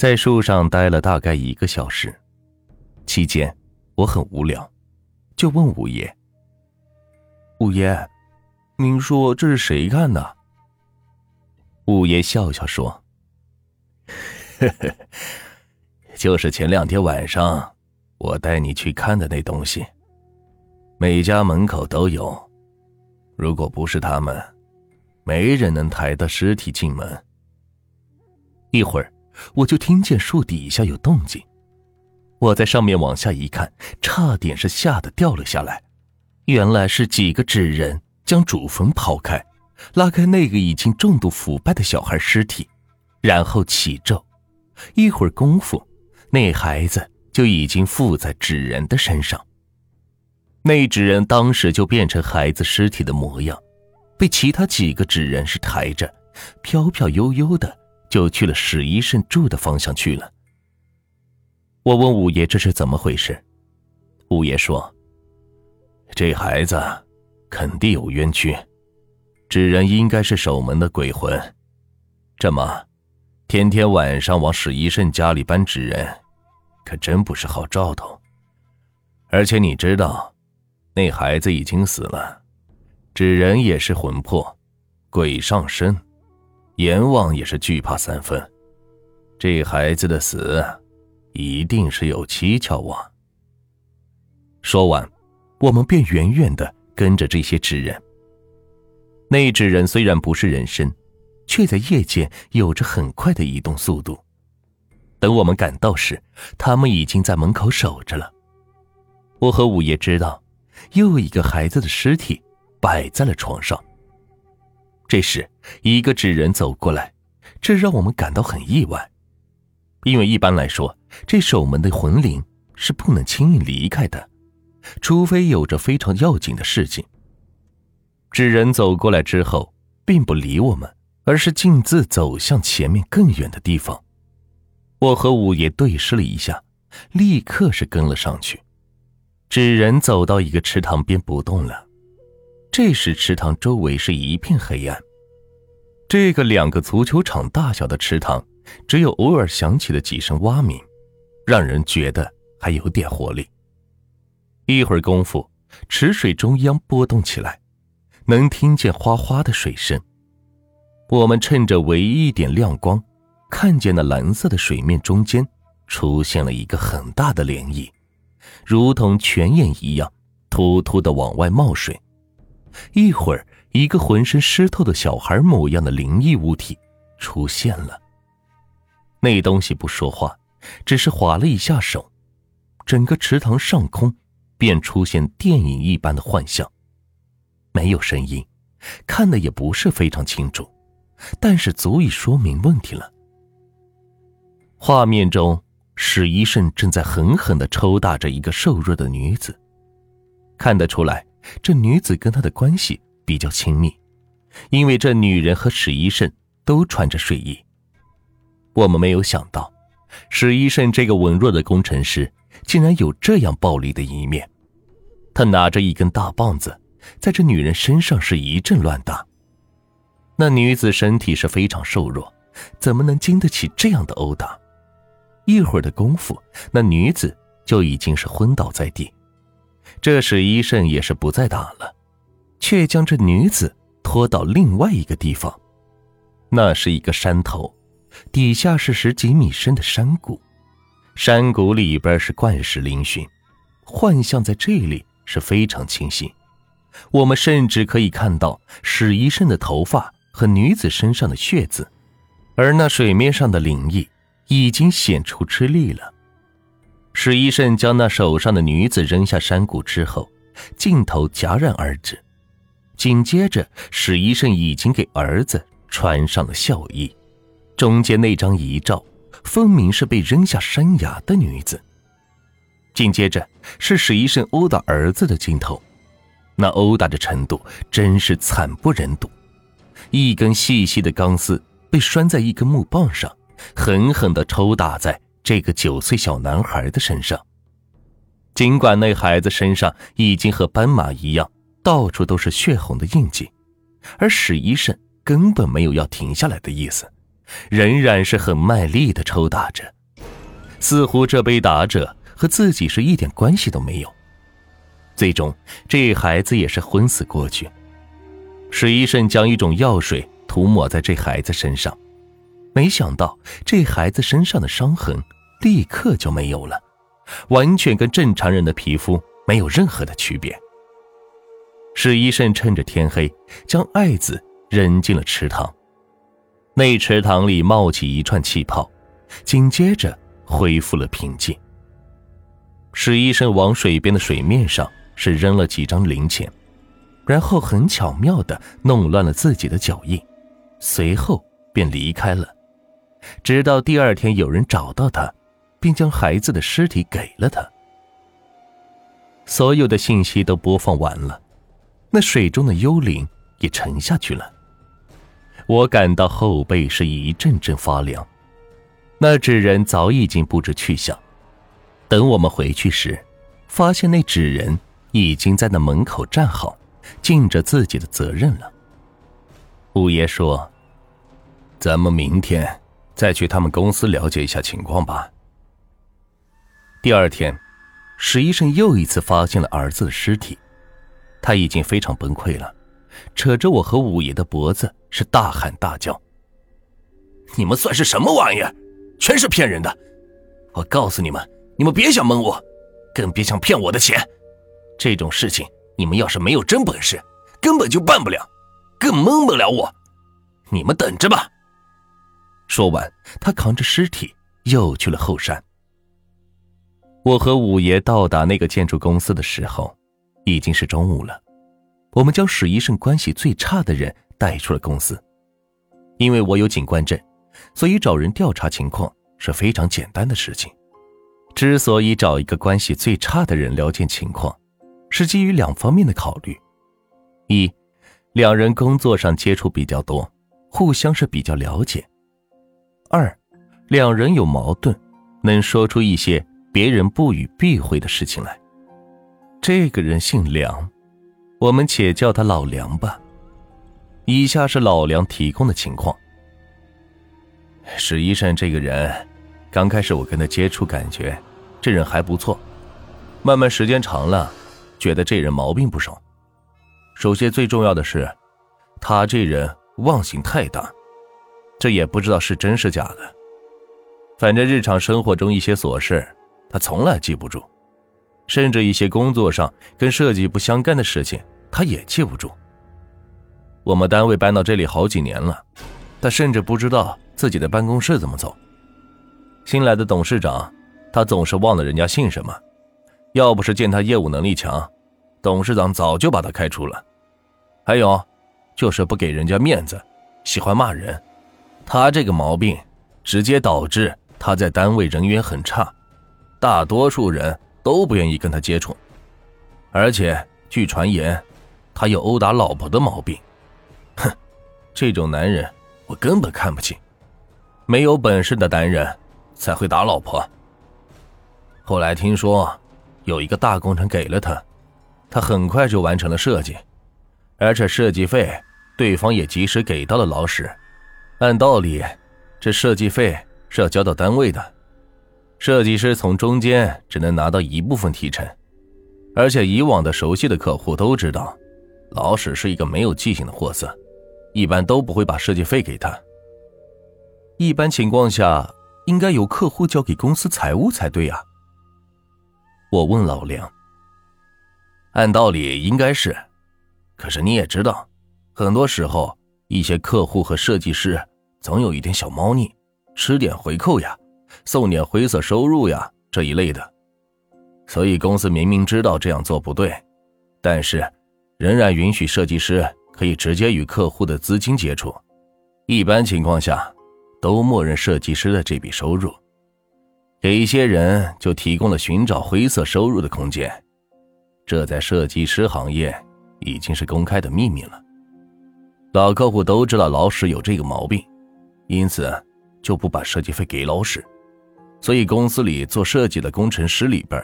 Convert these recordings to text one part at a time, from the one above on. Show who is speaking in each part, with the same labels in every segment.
Speaker 1: 在树上待了大概一个小时，期间我很无聊，就问五爷：“五爷，您说这是谁干的？”五爷笑笑说：“呵呵，就是前两天晚上我带你去看的那东西。每家门口都有，如果不是他们，没人能抬的尸体进门。”一会儿。我就听见树底下有动静，我在上面往下一看，差点是吓得掉了下来。原来是几个纸人将主坟刨开，拉开那个已经重度腐败的小孩尸体，然后起咒。一会儿功夫，那孩子就已经附在纸人的身上。那纸人当时就变成孩子尸体的模样，被其他几个纸人是抬着，飘飘悠悠的。就去了史医生住的方向去了。我问五爷这是怎么回事，五爷说：“这孩子肯定有冤屈，纸人应该是守门的鬼魂。这么，天天晚上往史医生家里搬纸人，可真不是好兆头。而且你知道，那孩子已经死了，纸人也是魂魄，鬼上身。”阎王也是惧怕三分，这孩子的死，一定是有蹊跷啊！说完，我们便远远的跟着这些纸人。那纸人虽然不是人身，却在夜间有着很快的移动速度。等我们赶到时，他们已经在门口守着了。我和五爷知道，又一个孩子的尸体摆在了床上。这时，一个纸人走过来，这让我们感到很意外，因为一般来说，这守门的魂灵是不能轻易离开的，除非有着非常要紧的事情。纸人走过来之后，并不理我们，而是径自走向前面更远的地方。我和五爷对视了一下，立刻是跟了上去。纸人走到一个池塘边不动了。这时，池塘周围是一片黑暗。这个两个足球场大小的池塘，只有偶尔响起的几声蛙鸣，让人觉得还有点活力。一会儿功夫，池水中央波动起来，能听见哗哗的水声。我们趁着唯一一点亮光，看见那蓝色的水面中间出现了一个很大的涟漪，如同泉眼一样，突突的往外冒水。一会儿，一个浑身湿透的小孩模样的灵异物体出现了。那东西不说话，只是划了一下手，整个池塘上空便出现电影一般的幻象。没有声音，看的也不是非常清楚，但是足以说明问题了。画面中，史医生正在狠狠的抽打着一个瘦弱的女子，看得出来。这女子跟他的关系比较亲密，因为这女人和史一慎都穿着睡衣。我们没有想到，史一慎这个文弱的工程师竟然有这样暴力的一面。他拿着一根大棒子，在这女人身上是一阵乱打。那女子身体是非常瘦弱，怎么能经得起这样的殴打？一会儿的功夫，那女子就已经是昏倒在地。这时，医生也是不再打了，却将这女子拖到另外一个地方。那是一个山头，底下是十几米深的山谷，山谷里边是怪石嶙峋，幻象在这里是非常清晰。我们甚至可以看到史医生的头发和女子身上的血渍，而那水面上的灵异已经显出吃力了。史医生将那手上的女子扔下山谷之后，镜头戛然而止。紧接着，史医生已经给儿子穿上了孝衣。中间那张遗照，分明是被扔下山崖的女子。紧接着是史医生殴打儿子的镜头，那殴打的程度真是惨不忍睹。一根细细的钢丝被拴在一根木棒上，狠狠地抽打在。这个九岁小男孩的身上，尽管那孩子身上已经和斑马一样，到处都是血红的印记，而史医生根本没有要停下来的意思，仍然是很卖力的抽打着，似乎这被打者和自己是一点关系都没有。最终，这孩子也是昏死过去。史医生将一种药水涂抹在这孩子身上，没想到这孩子身上的伤痕立刻就没有了，完全跟正常人的皮肤没有任何的区别。史医生趁着天黑，将爱子扔进了池塘。那池塘里冒起一串气泡，紧接着恢复了平静。史医生往水边的水面上是扔了几张零钱，然后很巧妙的弄乱了自己的脚印，随后便离开了。直到第二天有人找到他，并将孩子的尸体给了他。所有的信息都播放完了，那水中的幽灵也沉下去了。我感到后背是一阵阵发凉，那纸人早已经不知去向。等我们回去时，发现那纸人已经在那门口站好，尽着自己的责任了。五爷说：“咱们明天再去他们公司了解一下情况吧。”第二天，史医生又一次发现了儿子的尸体，他已经非常崩溃了。扯着我和五爷的脖子，是大喊大叫：“你们算是什么玩意儿？全是骗人的！我告诉你们，你们别想蒙我，更别想骗我的钱。这种事情，你们要是没有真本事，根本就办不了，更蒙不了我。你们等着吧！”说完，他扛着尸体又去了后山。我和五爷到达那个建筑公司的时候，已经是中午了。我们将史医生关系最差的人带出了公司，因为我有警官证，所以找人调查情况是非常简单的事情。之所以找一个关系最差的人了解情况，是基于两方面的考虑：一，两人工作上接触比较多，互相是比较了解；二，两人有矛盾，能说出一些别人不予避讳的事情来。这个人姓梁。我们且叫他老梁吧。以下是老梁提供的情况：史医生这个人，刚开始我跟他接触，感觉这人还不错。慢慢时间长了，觉得这人毛病不少。首先最重要的是，他这人忘性太大，这也不知道是真是假的。反正日常生活中一些琐事，他从来记不住。甚至一些工作上跟设计不相干的事情，他也记不住。我们单位搬到这里好几年了，他甚至不知道自己的办公室怎么走。新来的董事长，他总是忘了人家姓什么。要不是见他业务能力强，董事长早就把他开除了。还有，就是不给人家面子，喜欢骂人。他这个毛病，直接导致他在单位人缘很差，大多数人。都不愿意跟他接触，而且据传言，他有殴打老婆的毛病。哼，这种男人我根本看不起。没有本事的男人才会打老婆。后来听说有一个大工程给了他，他很快就完成了设计，而且设计费对方也及时给到了老史。按道理，这设计费是要交到单位的。设计师从中间只能拿到一部分提成，而且以往的熟悉的客户都知道，老史是一个没有记性的货色，一般都不会把设计费给他。一般情况下，应该由客户交给公司财务才对啊。我问老梁，按道理应该是，可是你也知道，很多时候一些客户和设计师总有一点小猫腻，吃点回扣呀。送点灰色收入呀，这一类的，所以公司明明知道这样做不对，但是仍然允许设计师可以直接与客户的资金接触。一般情况下，都默认设计师的这笔收入，给一些人就提供了寻找灰色收入的空间。这在设计师行业已经是公开的秘密了。老客户都知道老史有这个毛病，因此就不把设计费给老史。所以公司里做设计的工程师里边，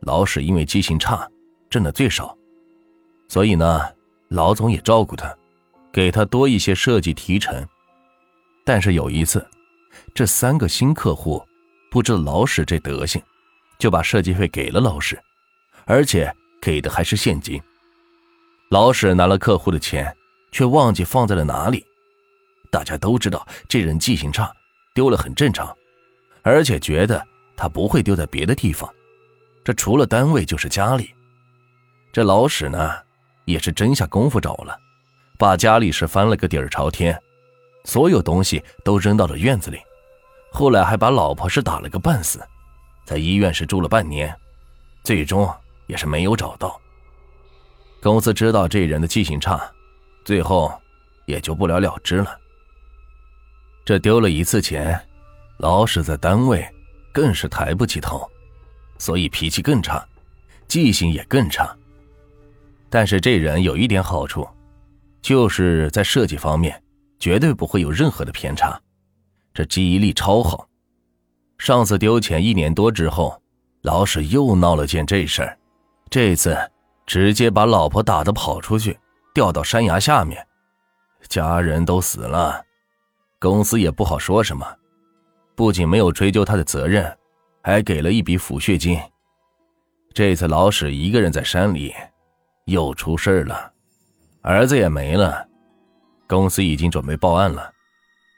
Speaker 1: 老史因为记性差，挣的最少。所以呢，老总也照顾他，给他多一些设计提成。但是有一次，这三个新客户不知老史这德行，就把设计费给了老史，而且给的还是现金。老史拿了客户的钱，却忘记放在了哪里。大家都知道这人记性差，丢了很正常，而且觉得他不会丢在别的地方，这除了单位就是家里。这老史呢，也是真下功夫找了，把家里是翻了个底儿朝天。所有东西都扔到了院子里，后来还把老婆是打了个半死，在医院是住了半年，最终也是没有找到。公司知道这人的记性差，最后也就不了了之了。这丢了一次钱，老史在单位更是抬不起头，所以脾气更差，记性也更差。但是这人有一点好处，就是在设计方面。绝对不会有任何的偏差，这记忆力超好。上次丢钱一年多之后，老史又闹了件这事儿，这次直接把老婆打的跑出去，掉到山崖下面，家人都死了，公司也不好说什么，不仅没有追究他的责任，还给了一笔抚恤金。这次老史一个人在山里，又出事了，儿子也没了。公司已经准备报案了，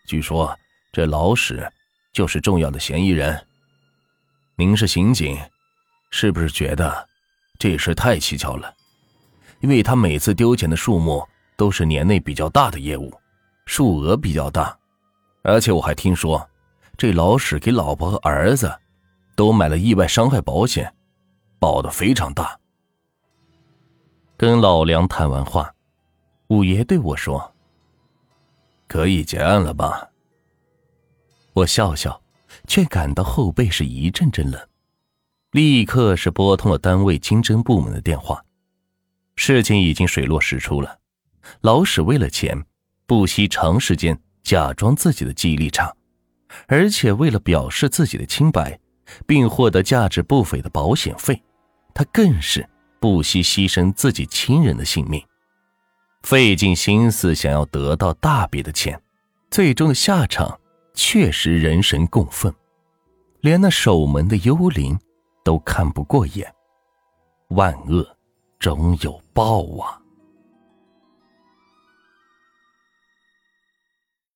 Speaker 1: 据说这老史就是重要的嫌疑人。您是刑警，是不是觉得这事太蹊跷了？因为他每次丢钱的数目都是年内比较大的业务，数额比较大，而且我还听说这老史给老婆和儿子都买了意外伤害保险，保的非常大。跟老梁谈完话，五爷对我说。可以结案了吧？我笑笑，却感到后背是一阵阵冷，立刻是拨通了单位经侦部门的电话。事情已经水落石出了，老史为了钱，不惜长时间假装自己的记忆力差，而且为了表示自己的清白，并获得价值不菲的保险费，他更是不惜牺牲自己亲人的性命。费尽心思想要得到大笔的钱，最终的下场确实人神共愤，连那守门的幽灵都看不过眼。万恶终有报啊！